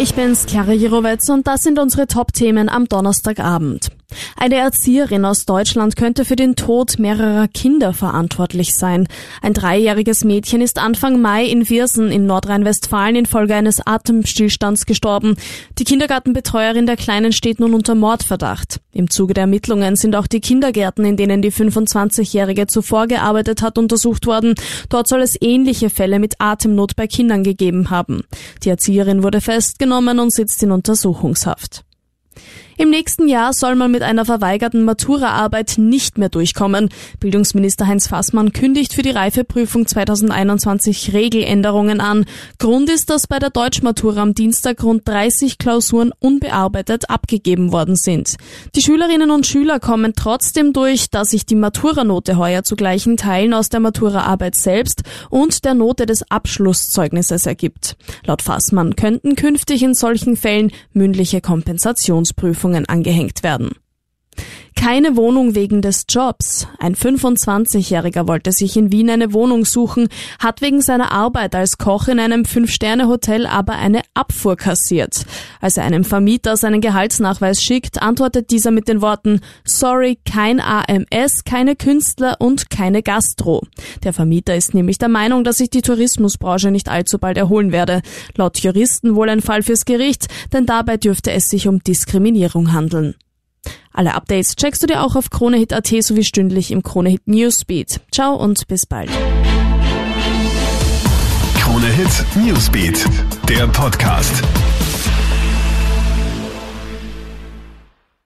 Ich bin's, Chiara Jirovetz und das sind unsere Top-Themen am Donnerstagabend. Eine Erzieherin aus Deutschland könnte für den Tod mehrerer Kinder verantwortlich sein. Ein dreijähriges Mädchen ist Anfang Mai in Viersen in Nordrhein-Westfalen infolge eines Atemstillstands gestorben. Die Kindergartenbetreuerin der Kleinen steht nun unter Mordverdacht. Im Zuge der Ermittlungen sind auch die Kindergärten, in denen die 25-Jährige zuvor gearbeitet hat, untersucht worden. Dort soll es ähnliche Fälle mit Atemnot bei Kindern gegeben haben. Die Erzieherin wurde festgenommen und sitzt in Untersuchungshaft. Im nächsten Jahr soll man mit einer verweigerten Maturaarbeit nicht mehr durchkommen. Bildungsminister Heinz Fassmann kündigt für die Reifeprüfung 2021 Regeländerungen an. Grund ist, dass bei der Deutschmatura am Dienstag rund 30 Klausuren unbearbeitet abgegeben worden sind. Die Schülerinnen und Schüler kommen trotzdem durch, dass sich die Maturanote heuer zu gleichen Teilen aus der Maturaarbeit selbst und der Note des Abschlusszeugnisses ergibt. Laut Fassmann könnten künftig in solchen Fällen mündliche Kompensationsprüfungen Prüfungen angehängt werden. Keine Wohnung wegen des Jobs. Ein 25-Jähriger wollte sich in Wien eine Wohnung suchen, hat wegen seiner Arbeit als Koch in einem Fünf-Sterne-Hotel aber eine Abfuhr kassiert. Als er einem Vermieter seinen Gehaltsnachweis schickt, antwortet dieser mit den Worten Sorry, kein AMS, keine Künstler und keine Gastro. Der Vermieter ist nämlich der Meinung, dass sich die Tourismusbranche nicht allzu bald erholen werde. Laut Juristen wohl ein Fall fürs Gericht, denn dabei dürfte es sich um Diskriminierung handeln. Alle Updates checkst du dir auch auf KroneHit.at sowie stündlich im KroneHit Newsbeat. Ciao und bis bald. KroneHit Newsbeat, der Podcast.